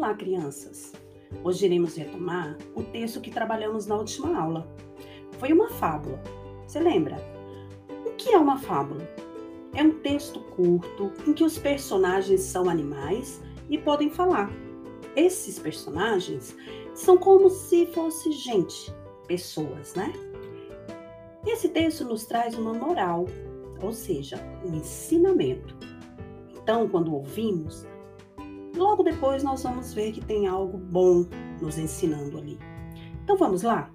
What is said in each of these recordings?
Olá, crianças! Hoje iremos retomar o texto que trabalhamos na última aula. Foi uma fábula. Você lembra? O que é uma fábula? É um texto curto em que os personagens são animais e podem falar. Esses personagens são como se fosse gente, pessoas, né? Esse texto nos traz uma moral, ou seja, um ensinamento. Então, quando ouvimos, logo depois nós vamos ver que tem algo bom nos ensinando ali. Então vamos lá?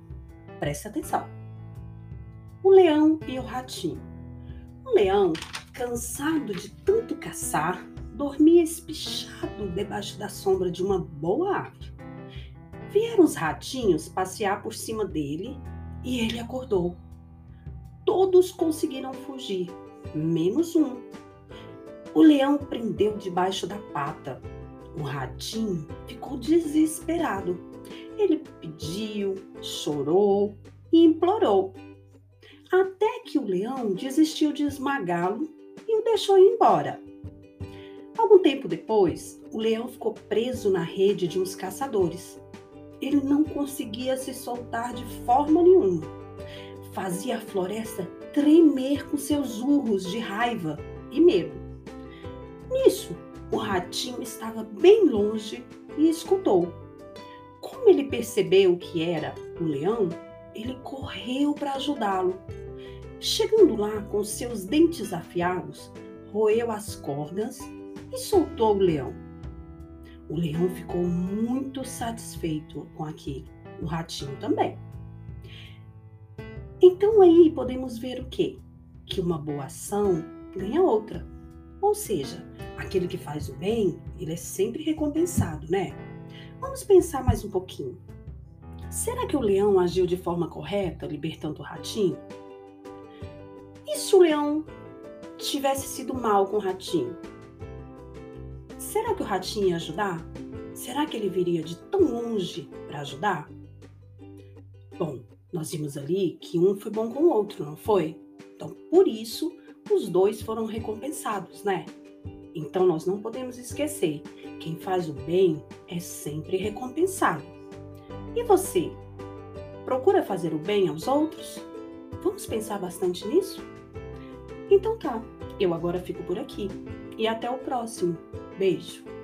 Preste atenção. O leão e o ratinho. O leão, cansado de tanto caçar, dormia espichado debaixo da sombra de uma boa árvore. Vieram os ratinhos passear por cima dele e ele acordou. Todos conseguiram fugir, menos um. O leão prendeu debaixo da pata. O ratinho ficou desesperado. Ele pediu, chorou e implorou. Até que o leão desistiu de esmagá-lo e o deixou ir embora. Algum tempo depois, o leão ficou preso na rede de uns caçadores. Ele não conseguia se soltar de forma nenhuma. Fazia a floresta tremer com seus urros de raiva e medo. O ratinho estava bem longe e escutou. Como ele percebeu que era o leão, ele correu para ajudá-lo. Chegando lá com seus dentes afiados, roeu as cordas e soltou o leão. O leão ficou muito satisfeito com aquilo, o ratinho também. Então aí podemos ver o quê? Que uma boa ação ganha outra. Ou seja, aquele que faz o bem, ele é sempre recompensado, né? Vamos pensar mais um pouquinho. Será que o leão agiu de forma correta, libertando o ratinho? E se o leão tivesse sido mal com o ratinho? Será que o ratinho ia ajudar? Será que ele viria de tão longe para ajudar? Bom, nós vimos ali que um foi bom com o outro, não foi? Então, por isso, os dois foram recompensados, né? Então, nós não podemos esquecer: quem faz o bem é sempre recompensado. E você? Procura fazer o bem aos outros? Vamos pensar bastante nisso? Então tá, eu agora fico por aqui e até o próximo. Beijo!